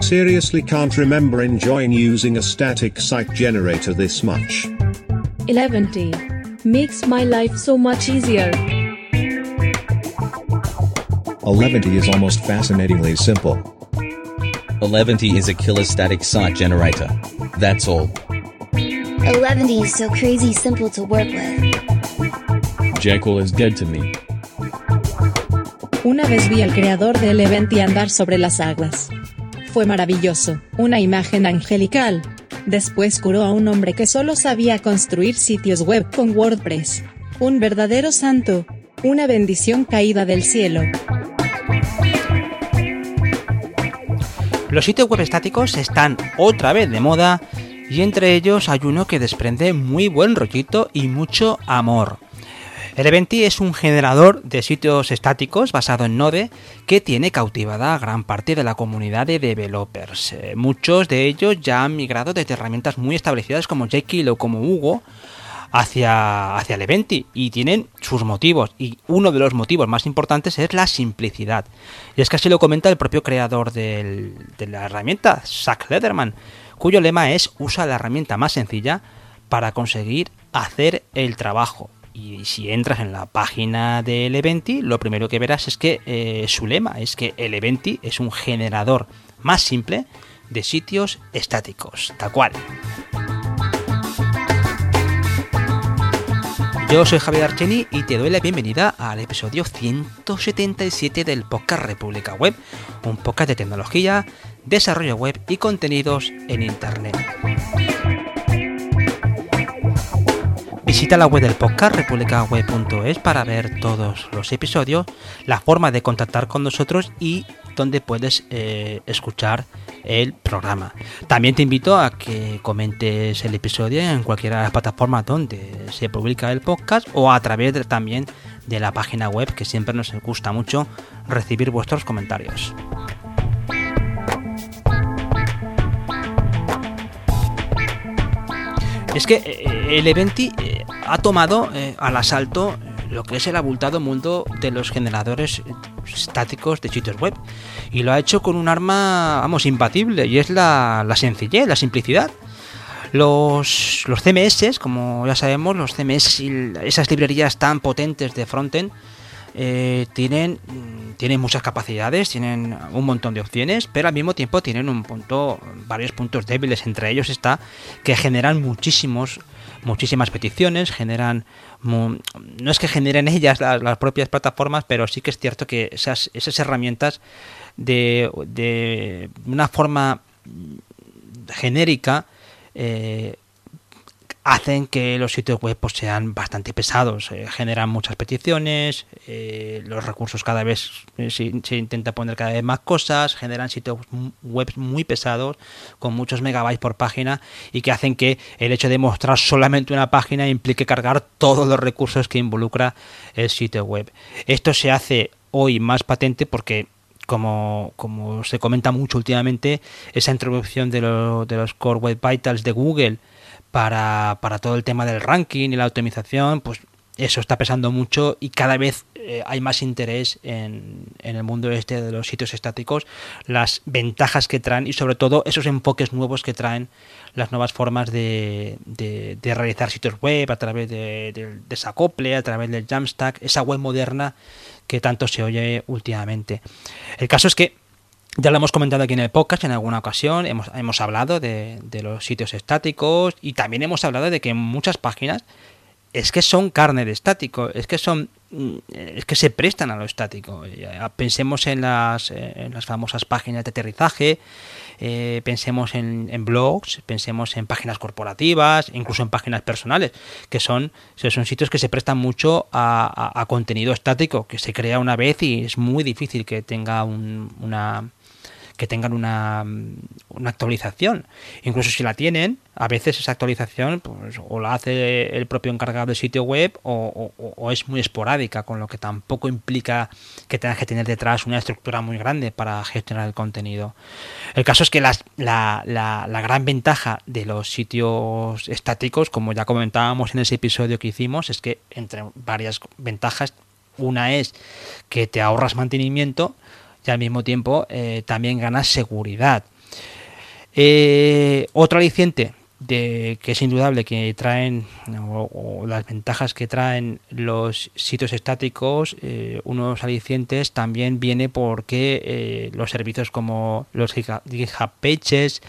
Seriously can't remember enjoying using a static site generator this much. Eleventy makes my life so much easier. Eleventy is almost fascinatingly simple. Eleventy is a killer static site generator. That's all. Eleventy is so crazy simple to work with. Jekyll is dead to me. Una vez vi al creador del Eleventy andar sobre las aguas. Fue maravilloso, una imagen angelical. Después curó a un hombre que solo sabía construir sitios web con WordPress. Un verdadero santo. Una bendición caída del cielo. Los sitios web estáticos están otra vez de moda y entre ellos hay uno que desprende muy buen rollito y mucho amor. Eleventy es un generador de sitios estáticos basado en Node que tiene cautivada a gran parte de la comunidad de developers. Eh, muchos de ellos ya han migrado desde herramientas muy establecidas como Jekyll o como Hugo hacia, hacia Eleventy y tienen sus motivos y uno de los motivos más importantes es la simplicidad. Y es que así lo comenta el propio creador de la herramienta, Zach Lederman, cuyo lema es usa la herramienta más sencilla para conseguir hacer el trabajo. Y si entras en la página del Eleventy, lo primero que verás es que eh, su lema es que el Eleventy es un generador más simple de sitios estáticos, tal cual. Yo soy Javier Archeni y te doy la bienvenida al episodio 177 del podcast República Web, un podcast de tecnología, desarrollo web y contenidos en Internet. Visita la web del podcast republicaweb.es para ver todos los episodios, la forma de contactar con nosotros y donde puedes eh, escuchar el programa. También te invito a que comentes el episodio en cualquiera de las plataformas donde se publica el podcast o a través también de la página web que siempre nos gusta mucho recibir vuestros comentarios. Es que eh, el Eventi eh, ha tomado eh, al asalto eh, lo que es el abultado mundo de los generadores eh, estáticos de sitios web. Y lo ha hecho con un arma, vamos, imbatible, y es la, la sencillez, la simplicidad. Los, los CMS, como ya sabemos, los CMS y esas librerías tan potentes de frontend, eh, tienen, tienen muchas capacidades, tienen un montón de opciones, pero al mismo tiempo tienen un punto, varios puntos débiles. Entre ellos está que generan muchísimos, muchísimas peticiones, generan, no es que generen ellas las, las propias plataformas, pero sí que es cierto que esas, esas herramientas de, de una forma genérica eh, hacen que los sitios web pues, sean bastante pesados, eh, generan muchas peticiones, eh, los recursos cada vez eh, se, se intenta poner cada vez más cosas, generan sitios web muy pesados con muchos megabytes por página y que hacen que el hecho de mostrar solamente una página implique cargar todos los recursos que involucra el sitio web. Esto se hace hoy más patente porque como, como se comenta mucho últimamente, esa introducción de, lo- de los Core Web Vitals de Google para, para todo el tema del ranking y la optimización, pues eso está pesando mucho y cada vez eh, hay más interés en, en el mundo este de los sitios estáticos, las ventajas que traen y sobre todo esos enfoques nuevos que traen las nuevas formas de, de- de realizar sitios web a través de- del desacople, a través del Jamstack, esa web moderna que tanto se oye últimamente. El caso es que ya lo hemos comentado aquí en el podcast en alguna ocasión, hemos, hemos hablado de, de los sitios estáticos y también hemos hablado de que muchas páginas es que son carne de estático, es que son mm, es que se prestan a lo estático. Pensemos en las, eh, las famosas páginas de aterrizaje, eh, pensemos en, en blogs, pensemos en páginas corporativas, incluso en páginas personales, que son, son sitios que se prestan mucho a, a- a contenido estático, que se crea una vez y es muy difícil que tenga un- una que tengan una, una actualización. Incluso si la tienen, a veces esa actualización pues, o la hace el propio encargado del sitio web o, o- es muy esporádica, con lo que tampoco implica que tengas que tener detrás una estructura muy grande para gestionar el contenido. El caso es que las- la, la- la gran ventaja de los sitios estáticos, como ya comentábamos en ese episodio que hicimos, es que entre varias ventajas, una es que te ahorras mantenimiento y al mismo tiempo eh, también ganas seguridad. Eh, otro aliciente de, que es indudable que traen o, las ventajas que traen los sitios estáticos, eh, unos alicientes también viene porque eh, los servicios como los GitHub Pages,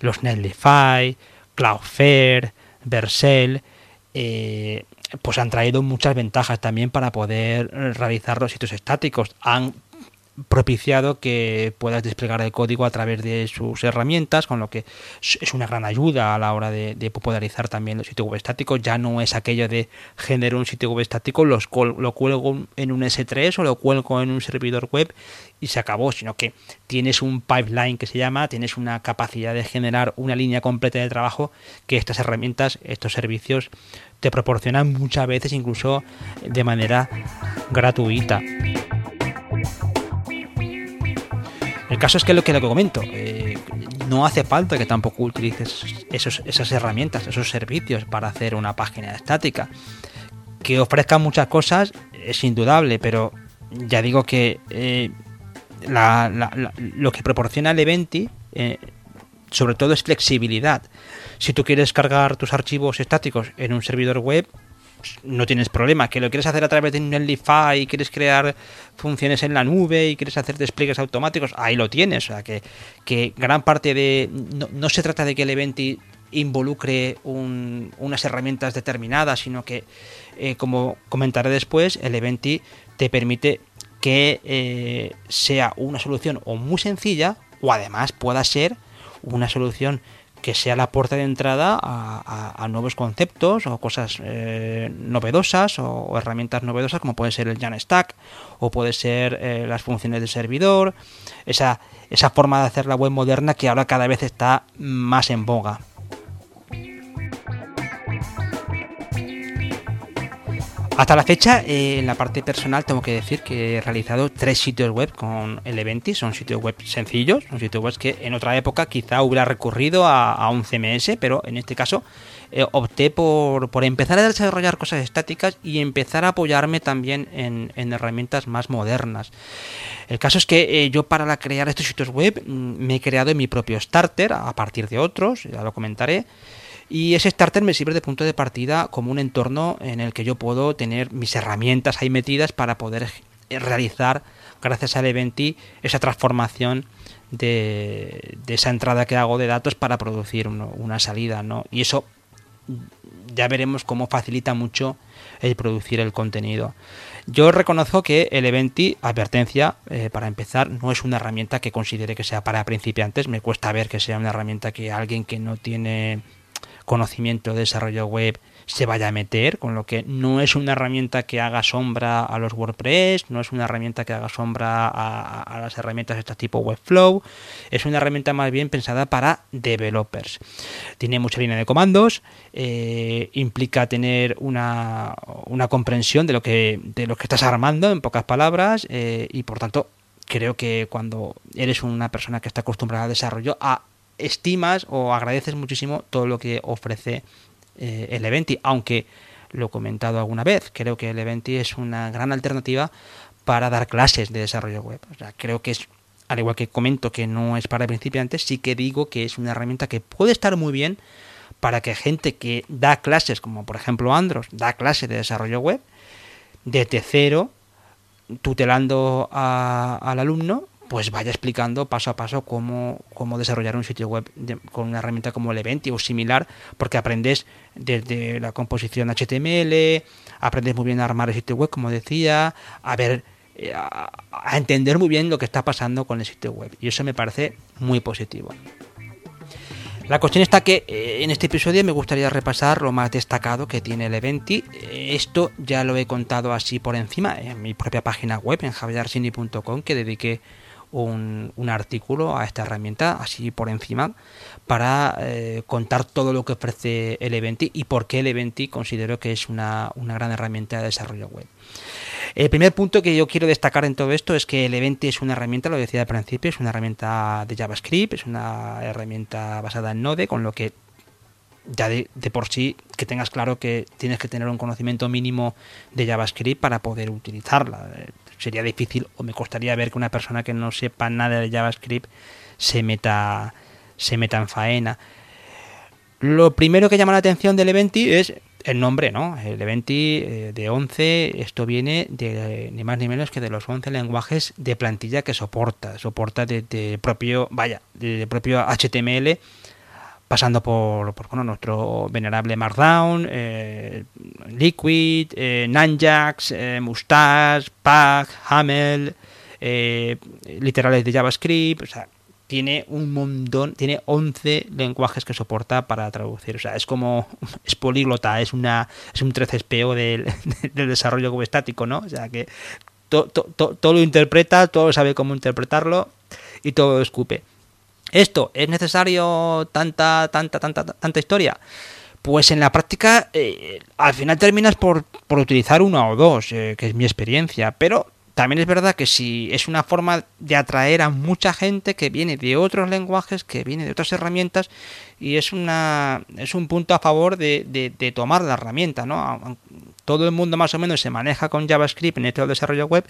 los Netlify, Cloudflare, Vercel, pues han traído muchas ventajas también para poder realizar los sitios estáticos. Han propiciado que puedas desplegar el código a través de sus herramientas, con lo que es una gran ayuda a la hora de, popularizar también los sitios web estáticos. Ya no es aquello de generar un sitio web estático, lo cuelgo en un S3 o lo cuelgo en un servidor web y se acabó, sino que tienes un pipeline que se llama, tienes una capacidad de generar una línea completa de trabajo que estas herramientas, estos servicios te proporcionan muchas veces incluso de manera gratuita. El caso es que lo que, lo que comento, eh, no hace falta que tampoco utilices esos, esas herramientas, esos servicios para hacer una página estática. Que ofrezcan muchas cosas es indudable, pero ya digo que eh, lo que proporciona el Eventi, eh, sobre todo es flexibilidad. Si tú quieres cargar tus archivos estáticos en un servidor web, no tienes problema. Que lo quieres hacer a través de Netlify y quieres crear funciones en la nube y quieres hacer despliegues automáticos, ahí lo tienes. O sea, que, que gran parte de... No, se trata de que el Eventi involucre unas herramientas determinadas, sino que, eh, como comentaré después, el Eventi te permite que eh, sea una solución o muy sencilla o además pueda ser una solución que sea la puerta de entrada a, nuevos conceptos o cosas eh, novedosas o, herramientas novedosas como puede ser el Jamstack o puede ser eh, las funciones de servidor, esa, esa forma de hacer la web moderna que ahora cada vez está más en boga. Hasta la fecha, eh, en la parte personal, tengo que decir que he realizado tres sitios web con el. Son sitios web sencillos, son sitios web que en otra época quizá hubiera recurrido a, un CMS, pero en este caso eh, opté por, empezar a desarrollar cosas estáticas y empezar a apoyarme también en, herramientas más modernas. El caso es que eh, yo para crear estos sitios web mm, me he creado mi propio starter a partir de otros, ya lo comentaré. Y ese starter me sirve de punto de partida como un entorno en el que yo puedo tener mis herramientas ahí metidas para poder realizar, gracias al Eventi, esa transformación de, esa entrada que hago de datos para producir una salida. ¿no? Y eso ya veremos cómo facilita mucho el producir el contenido. Yo reconozco que el Eventi, advertencia, eh, para empezar, no es una herramienta que considere que sea para principiantes. Me cuesta ver que sea una herramienta que alguien que no tiene conocimiento de desarrollo web se vaya a meter, con lo que no es una herramienta que haga sombra a los WordPress, no es una herramienta que haga sombra a, las herramientas de este tipo Webflow, es una herramienta más bien pensada para developers. Tiene mucha línea de comandos, eh, implica tener una, una, comprensión de lo, que, de lo que estás armando, en pocas palabras, eh, y por tanto creo que cuando eres una persona que está acostumbrada al desarrollo, a estimas o agradeces muchísimo todo lo que ofrece eh, el Eventi, aunque lo he comentado alguna vez, creo que el Eventi es una gran alternativa para dar clases de desarrollo web. O sea, creo que es, al igual que comento que no es para principiantes, sí que digo que es una herramienta que puede estar muy bien para que gente que da clases, como por ejemplo Andros, da clases de desarrollo web, desde cero, tutelando al alumno, pues vaya explicando paso a paso cómo, cómo desarrollar un sitio web con una herramienta como el Eventi o similar, porque aprendes desde la composición HTML, aprendes muy bien a armar el sitio web, como decía, a ver, eh, a, entender muy bien lo que está pasando con el sitio web. Y eso me parece muy positivo. La cuestión está que eh, en este episodio me gustaría repasar lo más destacado que tiene el Eventi. Esto ya lo he contado así por encima en mi propia página web, en javiersini.com, que dediqué un, artículo a esta herramienta así por encima para eh, contar todo lo que ofrece el Eventi y por qué el Eventi considero que es una, gran herramienta de desarrollo web. El primer punto que yo quiero destacar en todo esto es que el Eventi es una herramienta, lo decía al principio, es una herramienta de JavaScript, es una herramienta basada en Node, con lo que ya de, por sí que tengas claro que tienes que tener un conocimiento mínimo de JavaScript para poder utilizarla. Sería difícil o me costaría ver que una persona que no sepa nada de JavaScript se meta, se meta en faena. Lo primero que llama la atención del Eventi es el nombre, ¿no? El Eventi eh, de 11, esto viene de ni más ni menos que de los 11 lenguajes de plantilla que soporta. Soporta de, propio, vaya, de, propio HTML, pasando por, por bueno, nuestro venerable Markdown, eh, Liquid, eh, Nanjax, eh, Mustache, Pack, Hamel, eh, literales de JavaScript, o sea, tiene un montón, tiene 11 lenguajes que soporta para traducir. O sea, es como, es políglota, es una es un 13SPO del, del desarrollo web estático, ¿no? O sea, que todo lo interpreta, todo sabe cómo interpretarlo y todo lo escupe. ¿Esto es necesario tanta, tanta, tanta, tanta historia? Pues en la práctica, eh, al final terminas por, por, utilizar uno o dos, eh, que es mi experiencia, pero también es verdad que si es una forma de atraer a mucha gente que viene de otros lenguajes, que viene de otras herramientas, y es una es un punto a favor de, de, tomar la herramienta, ¿no? Todo el mundo más o menos se maneja con JavaScript en este desarrollo web,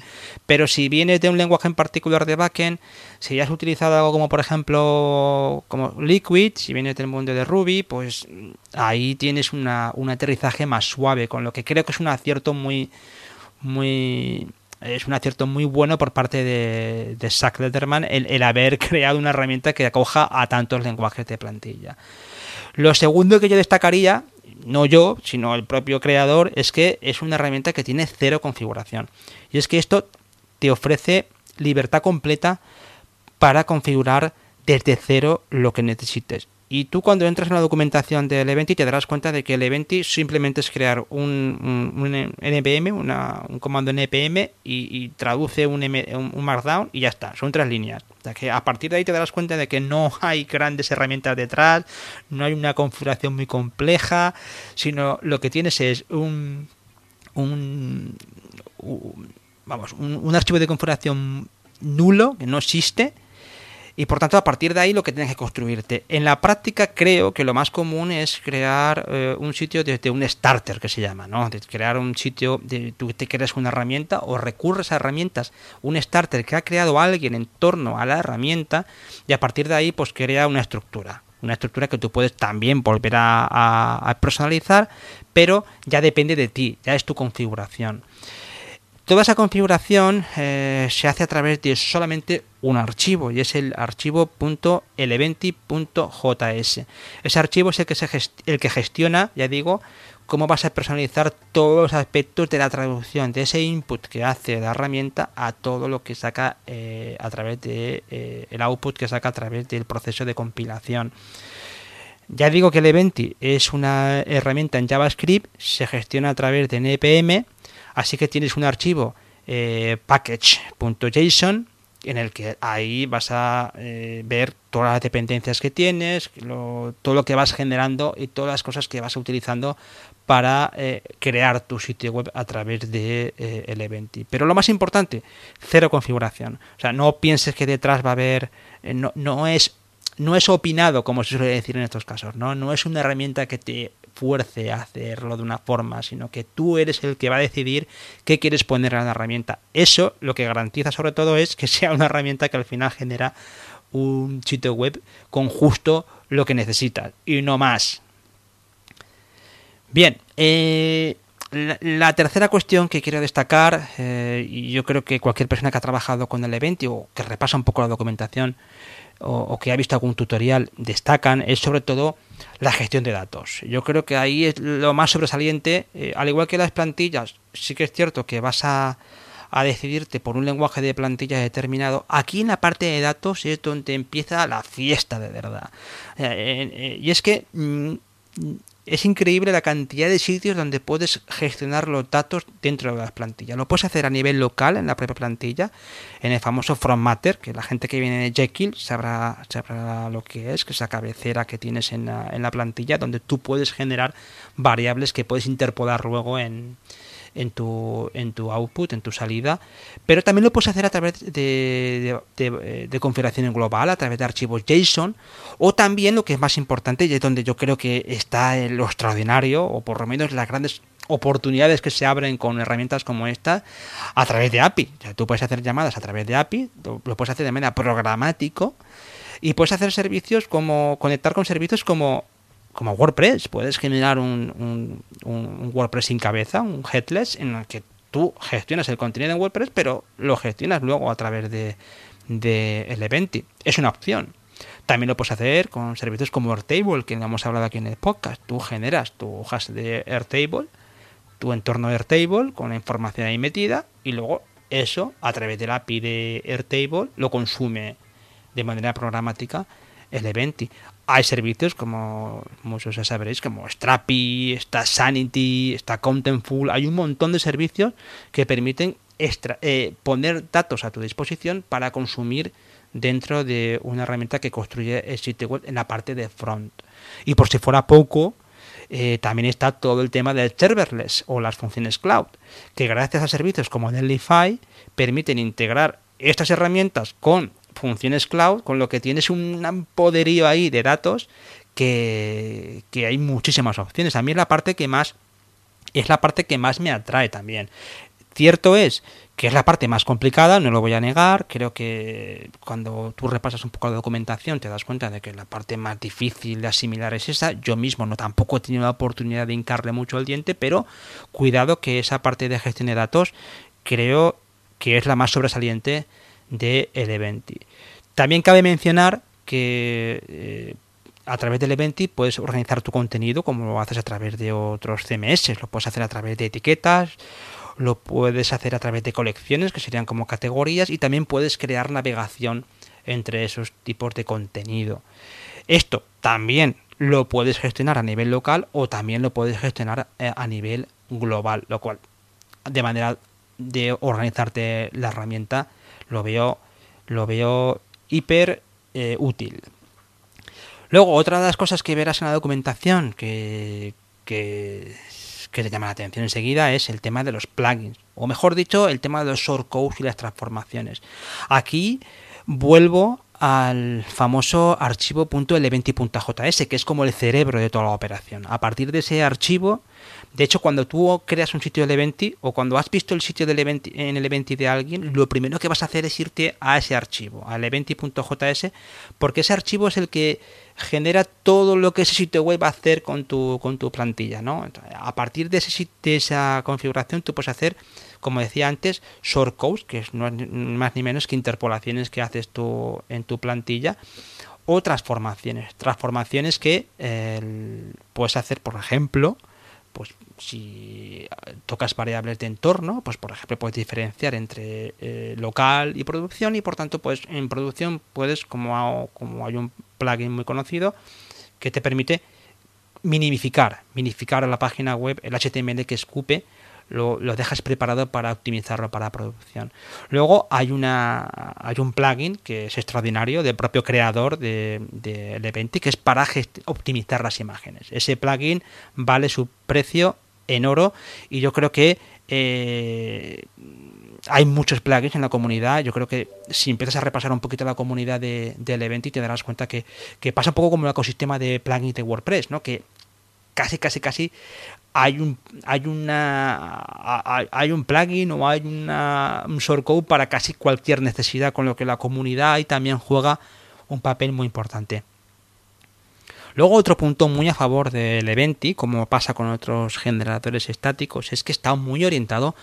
pero si vienes de un lenguaje en particular de backend, si has utilizado algo como por ejemplo como Liquid, si vienes del mundo de Ruby, pues ahí tienes una, un aterrizaje más suave, con lo que creo que es un acierto muy muy es un acierto muy bueno por parte de, de Zach Letterman el, haber creado una herramienta que acoja a tantos lenguajes de plantilla. Lo segundo que yo destacaría, no yo, sino el propio creador, es que es una herramienta que tiene cero configuración. Y es que esto te ofrece libertad completa para configurar desde cero lo que necesites. Y tú cuando entras en la documentación del Eventi te darás cuenta de que el Eventi simplemente es crear un, NPM, un comando NPM y, traduce un, un, Markdown y ya está, son tres líneas. O sea que a partir de ahí te darás cuenta de que no hay grandes herramientas detrás, no hay una configuración muy compleja, sino lo que tienes es un, un, vamos, un archivo de configuración nulo que no existe y por tanto a partir de ahí lo que tienes que construirte. En la práctica creo que lo más común es crear eh, un sitio desde un starter que se llama, ¿no? Crear un sitio, de, tú te creas una herramienta o recurres a herramientas, un starter que ha creado alguien en torno a la herramienta y a partir de ahí pues crea una estructura. Una estructura que tú puedes también volver a personalizar, pero ya depende de ti, ya es tu configuración. Toda esa configuración eh, se hace a través de solamente un archivo y es el archivo .eleventi.js. Ese archivo es el que, se el que gestiona, ya digo, cómo vas a personalizar todos los aspectos de la traducción, de ese input que hace la herramienta a todo lo que saca eh, a través de eh, el output que saca a través del proceso de compilación. Ya digo que el Eventi es una herramienta en JavaScript, se gestiona a través de NPM Así que tienes un archivo eh, package.json en el que ahí vas a eh, ver todas las dependencias que tienes, todo lo que vas generando y todas las cosas que vas utilizando para eh, crear tu sitio web a través de el Eventi. Pero lo más importante, cero configuración. O sea, no pienses que detrás va a haber, no, no es no es opinado, como se suele decir en estos casos, ¿no? No es una herramienta que te fuerce a hacerlo de una forma, sino que tú eres el que va a decidir qué quieres poner en la herramienta. Eso lo que garantiza sobre todo es que sea una herramienta que al final genera un sitio web con justo lo que necesitas y no más. Bien, eh, la, tercera cuestión que quiero destacar, eh, y yo creo que cualquier persona que ha trabajado con el evento o que repasa un poco la documentación o, que ha visto algún tutorial destacan es sobre todo la gestión de datos. Yo creo que ahí es lo más sobresaliente, eh, al igual que las plantillas, sí que es cierto que vas a, a decidirte por un lenguaje de plantilla determinado, aquí en la parte de datos es donde empieza la fiesta de verdad. Eh, eh, y es que mm, es increíble la cantidad de sitios donde puedes gestionar los datos dentro de las plantillas. Lo puedes hacer a nivel local en la propia plantilla, en el famoso From Matter, que la gente que viene de Jekyll sabrá, sabrá lo que es, que es la cabecera que tienes en la, en la plantilla, donde tú puedes generar variables que puedes interpolar luego en, en tu, en tu output, en tu salida, pero también lo puedes hacer a través de, de, de, configuración en global, a través de archivos JSON, o también lo que es más importante y es donde yo creo que está lo extraordinario, o por lo menos las grandes oportunidades que se abren con herramientas como esta a través de API. O sea, tú puedes hacer llamadas a través de API, lo puedes hacer de manera programático y puedes hacer servicios como conectar con servicios como como WordPress. Puedes generar un, un, WordPress sin cabeza, un headless, en el que tú gestionas el contenido en WordPress, pero lo gestionas luego a través de, de el Eventi. Es una opción. También lo puedes hacer con servicios como Airtable, que hemos hablado aquí en el podcast. Tú generas tu hash de Airtable, tu entorno de Airtable con la información ahí metida y luego eso a través del API de Airtable lo consume de manera programática el Eventi. Hay servicios como muchos ya sabréis, como Strapi, está Sanity, está Contentful, hay un montón de servicios que permiten eh, poner datos a tu disposición para consumir dentro de una herramienta que construye el sitio web en la parte de front. Y por si fuera poco, eh, también está todo el tema del serverless o las funciones cloud, que gracias a servicios como Netlify permiten integrar estas herramientas con funciones cloud, con lo que tienes un poderío ahí de datos que, que hay muchísimas opciones. A mí es la parte que más es la parte que más me atrae también. Cierto es que es la parte más complicada, no lo voy a negar. Creo que cuando tú repasas un poco la documentación te das cuenta de que la parte más difícil de asimilar es esa. Yo mismo no tampoco he tenido la oportunidad de hincarle mucho el diente, pero cuidado que esa parte de gestión de datos creo que es la más sobresaliente de el Eventi. También cabe mencionar que eh, a través del Eventi puedes organizar tu contenido como lo haces a través de otros CMS, lo puedes hacer a través de etiquetas, lo puedes hacer a través de colecciones que serían como categorías y también puedes crear navegación entre esos tipos de contenido. Esto también lo puedes gestionar a nivel local o también lo puedes gestionar eh, a nivel global, lo cual de manera de organizarte la herramienta lo veo, lo veo hiper eh, útil. Luego, otra de las cosas que verás en la documentación que, que, que te llama la atención enseguida es el tema de los plugins, o mejor dicho, el tema de los shortcodes y las transformaciones. Aquí vuelvo al famoso archivo .eleventi.js, que es como el cerebro de toda la operación. A partir de ese archivo de hecho, cuando tú creas un sitio de Eventi o cuando has visto el sitio del Eventi, en el Eventi de alguien, lo primero que vas a hacer es irte a ese archivo, al eventi.js, porque ese archivo es el que genera todo lo que ese sitio web va a hacer con tu, con tu plantilla. ¿no? a partir de, ese, de esa configuración, tú puedes hacer, como decía antes, shortcodes, que no es más ni menos que interpolaciones que haces tú en tu plantilla o transformaciones. Transformaciones que eh, puedes hacer, por ejemplo, pues si tocas variables de entorno, pues por ejemplo puedes diferenciar entre eh, local y producción y por tanto pues en producción puedes, como, como hay un plugin muy conocido que te permite minimificar, minificar la página web, el HTML que escupe lo, dejas preparado para optimizarlo para producción. Luego hay una hay un plugin que es extraordinario del propio creador de, de Eventi que es para optimizar las imágenes. Ese plugin vale su precio en oro y yo creo que eh, hay muchos plugins en la comunidad. Yo creo que si empiezas a repasar un poquito la comunidad de, del evento y te darás cuenta que, que, pasa un poco como el ecosistema de plugins de WordPress, ¿no? Que casi, casi, casi hay un hay una hay un plugin o hay una, un shortcode para casi cualquier necesidad con lo que la comunidad ahí también juega un papel muy importante. Luego otro punto muy a favor del Eventi, como pasa con otros generadores estáticos, es que está muy orientado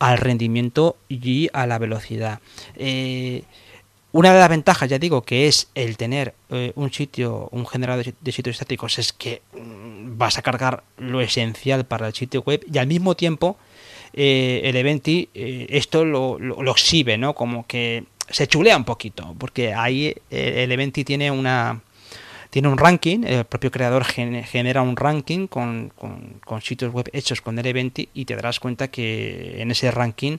al rendimiento y a la velocidad. Eh, una de las ventajas, ya digo, que es el tener eh, un sitio, un generador de sitios estáticos, es que mm, vas a cargar lo esencial para el sitio web y al mismo tiempo eh, el Eventi esto lo, lo, exhibe, ¿no? Como que se chulea un poquito, porque ahí el Eventi tiene una tiene un ranking, el propio creador genera un ranking con, con, sitios web hechos con el Eventi y te darás cuenta que en ese ranking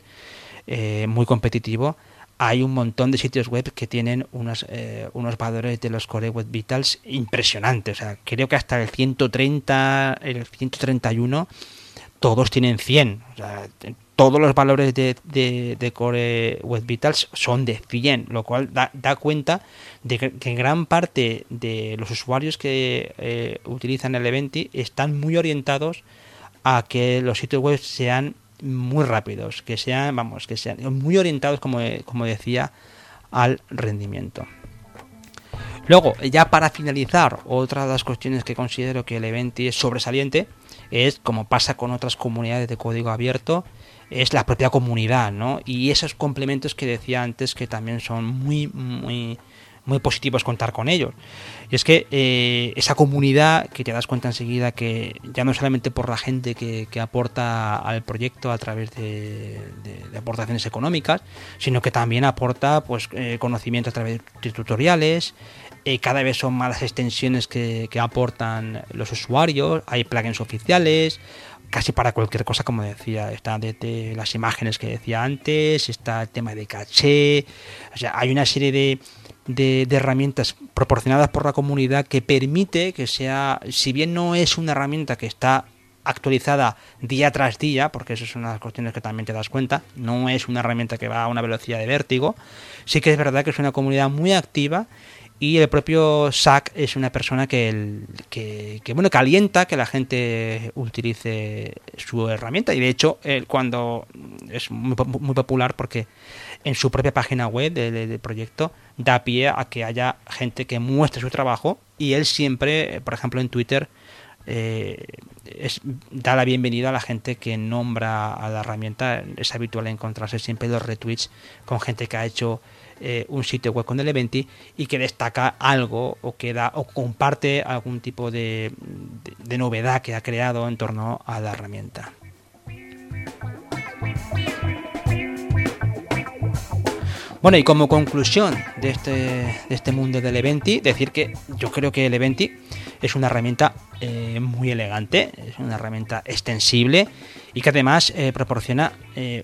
muy competitivo hay un montón de sitios web que tienen unos, eh, unos valores de los Core Web Vitals impresionantes. O sea, creo que hasta el 130, el 131 todos tienen 100. O sea, todos los valores de, Core Web Vitals son de 100, lo cual da, cuenta de que, gran parte de los usuarios que eh, utilizan el Eventi están muy orientados a que los sitios web sean muy rápidos, que sean, vamos, que sean muy orientados, como, como decía, al rendimiento. Luego, ya para finalizar, otra de las cuestiones que considero que el Eventi es sobresaliente es, como pasa con otras comunidades de código abierto, es la propia comunidad, ¿no? Y esos complementos que decía antes que también son muy, muy, muy positivos contar con ellos. Y es que eh, esa comunidad que te das cuenta enseguida que ya no solamente por la gente que, aporta al proyecto a través de, aportaciones económicas, sino que también aporta pues eh, conocimiento a través de tutoriales, eh, cada vez son más las extensiones que, que, aportan los usuarios, hay plugins oficiales, casi para cualquier cosa, como decía, está desde las imágenes que decía antes, está el tema de caché, o sea, hay una serie de, de, herramientas proporcionadas por la comunidad que permite que sea, si bien no es una herramienta que está actualizada día tras día, porque eso es una de las cuestiones que también te das cuenta, no es una herramienta que va a una velocidad de vértigo, sí que es verdad que es una comunidad muy activa y el propio Sack es una persona que, que, bueno que alienta que la gente utilice su herramienta. Y de hecho él cuando es muy, muy popular porque en su propia página web del, proyecto da pie a que haya gente que muestre su trabajo. Y él siempre por ejemplo en Twitter eh, da la bienvenida a la gente que nombra a la herramienta. Es habitual encontrarse siempre los retweets con gente que ha hecho eh, un sitio web con el Eventi y que destaca algo o que da o comparte algún tipo de, novedad que ha creado en torno a la herramienta. Bueno, y como conclusión de este, de este mundo del Eventi, decir que yo creo que el Eventi es una herramienta eh, muy elegante, es una herramienta extensible y que además eh, proporciona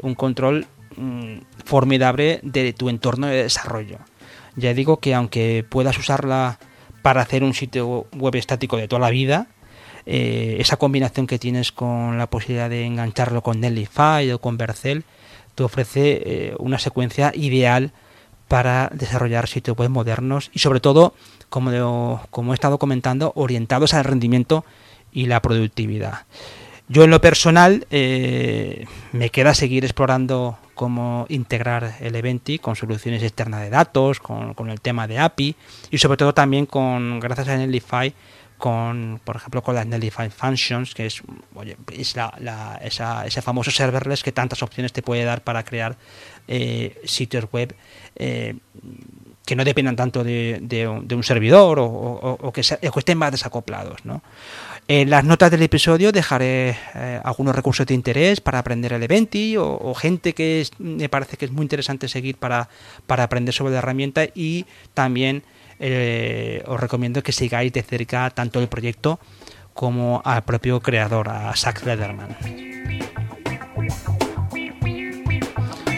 un control Mm, formidable de tu entorno de desarrollo. Ya digo que aunque puedas usarla para hacer un sitio web estático de toda la vida, eh, esa combinación que tienes con la posibilidad de engancharlo con Netlify o con Vercel te ofrece eh, una secuencia ideal para desarrollar sitios web modernos y sobre todo, como, como he estado comentando, orientados al rendimiento y la productividad. Yo en lo personal eh, me queda seguir explorando cómo integrar el Eventi con soluciones externas de datos, con, el tema de API y sobre todo también con, gracias a Netlify, con, por ejemplo, con las Netlify Functions, que es, es la, ese famoso serverless que tantas opciones te puede dar para crear eh, sitios web eh, que no dependan tanto de, un servidor o, que, que, estén más desacoplados. ¿no? En las notas del episodio dejaré eh, algunos recursos de interés para aprender el Eventi o, gente que me parece que es muy interesante seguir para, para aprender sobre la herramienta y también eh, os recomiendo que sigáis de cerca tanto el proyecto como al propio creador, a Zach Lederman.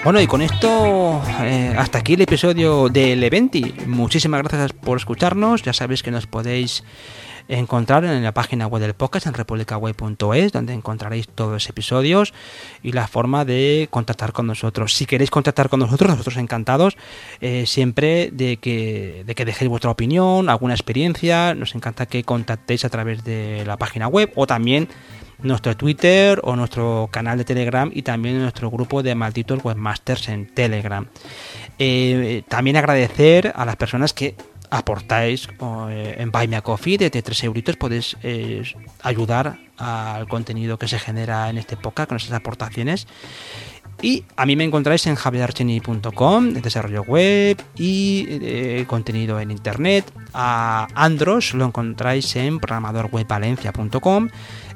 Bueno, y con esto, eh, hasta aquí el episodio del Eventi. Muchísimas gracias por escucharnos. Ya sabéis que nos podéis encontrar en la página web del podcast en republicaway.es, donde encontraréis todos los episodios y la forma de contactar con nosotros. Si queréis contactar con nosotros, nosotros encantados eh, siempre de que, de que dejéis vuestra opinión, alguna experiencia. Nos encanta que contactéis a través de la página web o también nuestro Twitter o nuestro canal de Telegram y también nuestro grupo de malditos webmasters en Telegram. Eh, también agradecer a las personas que aportáis eh, en Buy Me a Coffee desde 3 euritos podéis eh, ayudar al contenido que se genera en este podcast con esas aportaciones y a mí me encontráis en javierarcheni.com, de desarrollo web y eh, contenido en internet. A Andros lo encontráis en programadorwebvalencia.com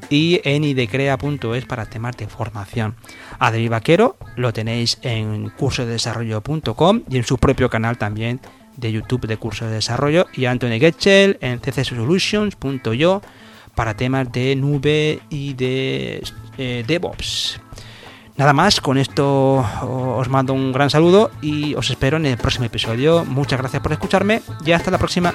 y en idecrea.es para temas de formación. A David Vaquero lo tenéis en cursodesarrollo.com y en su propio canal también de YouTube de curso de desarrollo y Anthony Getchell en ccsolutions.io para temas de nube y de eh, DevOps. Nada más, con esto os mando un gran saludo y os espero en el próximo episodio. Muchas gracias por escucharme y hasta la próxima.